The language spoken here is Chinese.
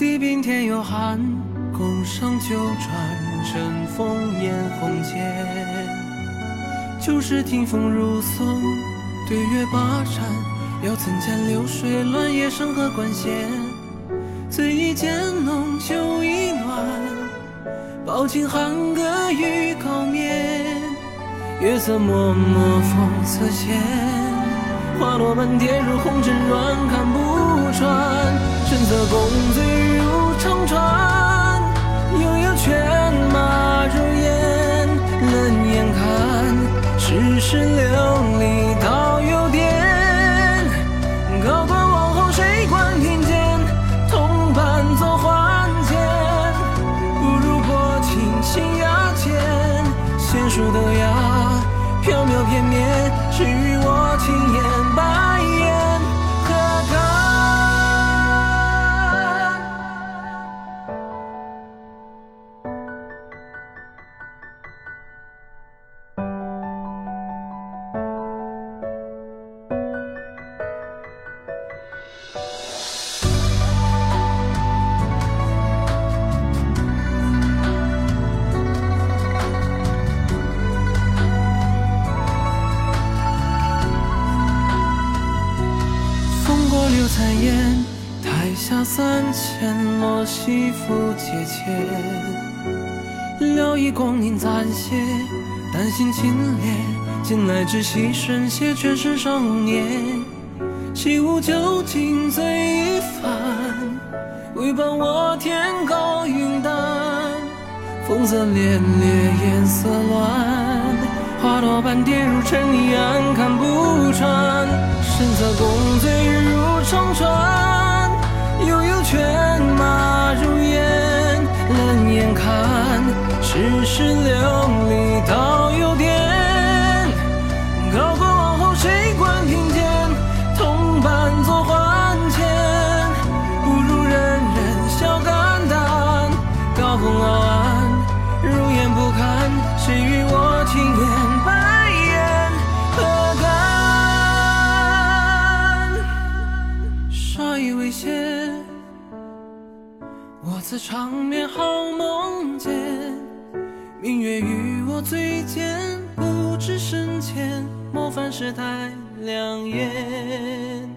地平天有寒，宫上九转，阵风烟红间。旧时听风如松，对月把盏，又曾见流水乱夜山河关弦。醉意渐浓，酒意暖，抱琴寒歌欲高眠。月色脉脉风侧现，花落满跌入红尘软看不是流离到有点。高官王后谁管贫贱，同伴做还见，不如薄情轻压肩，娴熟的雅。飘渺片面，只与我轻言，柳残烟，台下三千落西府阶前，聊以光阴暂歇，丹心清冽，近来只惜瞬歇，却是少年。起舞酒尽醉一番，为伴我天高云淡，风色烈烈，颜色乱。花朵半跌入尘一，暗看不穿。神色共醉如长船，悠悠犬马如烟。冷眼看世事流离到有点。高官王后谁管贫贱？同伴做还钱，不如人人笑肝胆。高风傲岸，干？稍一微歇，我自长眠好梦间，明月与我醉间，不知深浅，莫犯世态良言。